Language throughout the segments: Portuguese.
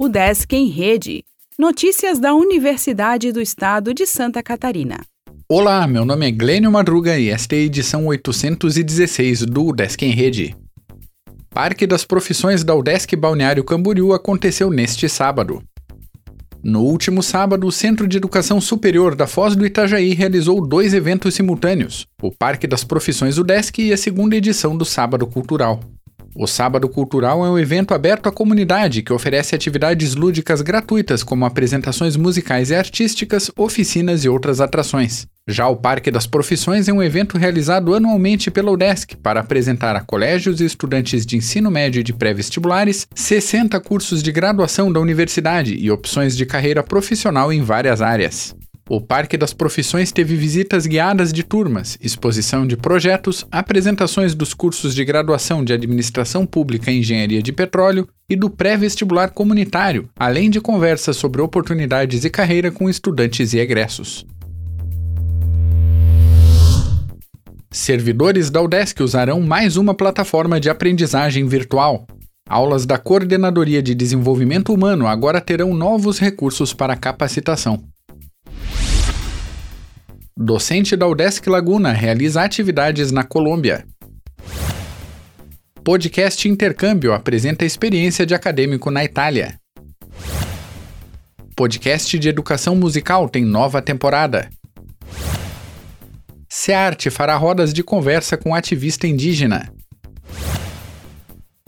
O Desk em Rede. Notícias da Universidade do Estado de Santa Catarina. Olá, meu nome é Glênio Madruga e esta é a edição 816 do Desk em Rede. Parque das Profissões da UDESC Balneário Camboriú aconteceu neste sábado. No último sábado, o Centro de Educação Superior da Foz do Itajaí realizou dois eventos simultâneos: o Parque das Profissões UDESC e a segunda edição do Sábado Cultural. O Sábado Cultural é um evento aberto à comunidade que oferece atividades lúdicas gratuitas, como apresentações musicais e artísticas, oficinas e outras atrações. Já o Parque das Profissões é um evento realizado anualmente pela UDESC para apresentar a colégios e estudantes de ensino médio e de pré-vestibulares 60 cursos de graduação da universidade e opções de carreira profissional em várias áreas. O Parque das Profissões teve visitas guiadas de turmas, exposição de projetos, apresentações dos cursos de graduação de Administração Pública e Engenharia de Petróleo e do pré-vestibular comunitário, além de conversas sobre oportunidades e carreira com estudantes e egressos. Servidores da UDESC usarão mais uma plataforma de aprendizagem virtual. Aulas da Coordenadoria de Desenvolvimento Humano agora terão novos recursos para capacitação. Docente da UDESC Laguna realiza atividades na Colômbia. Podcast Intercâmbio apresenta experiência de acadêmico na Itália. Podcast de educação musical tem nova temporada. SEARTE fará rodas de conversa com ativista indígena.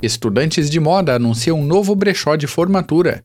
Estudantes de moda anunciam um novo brechó de formatura.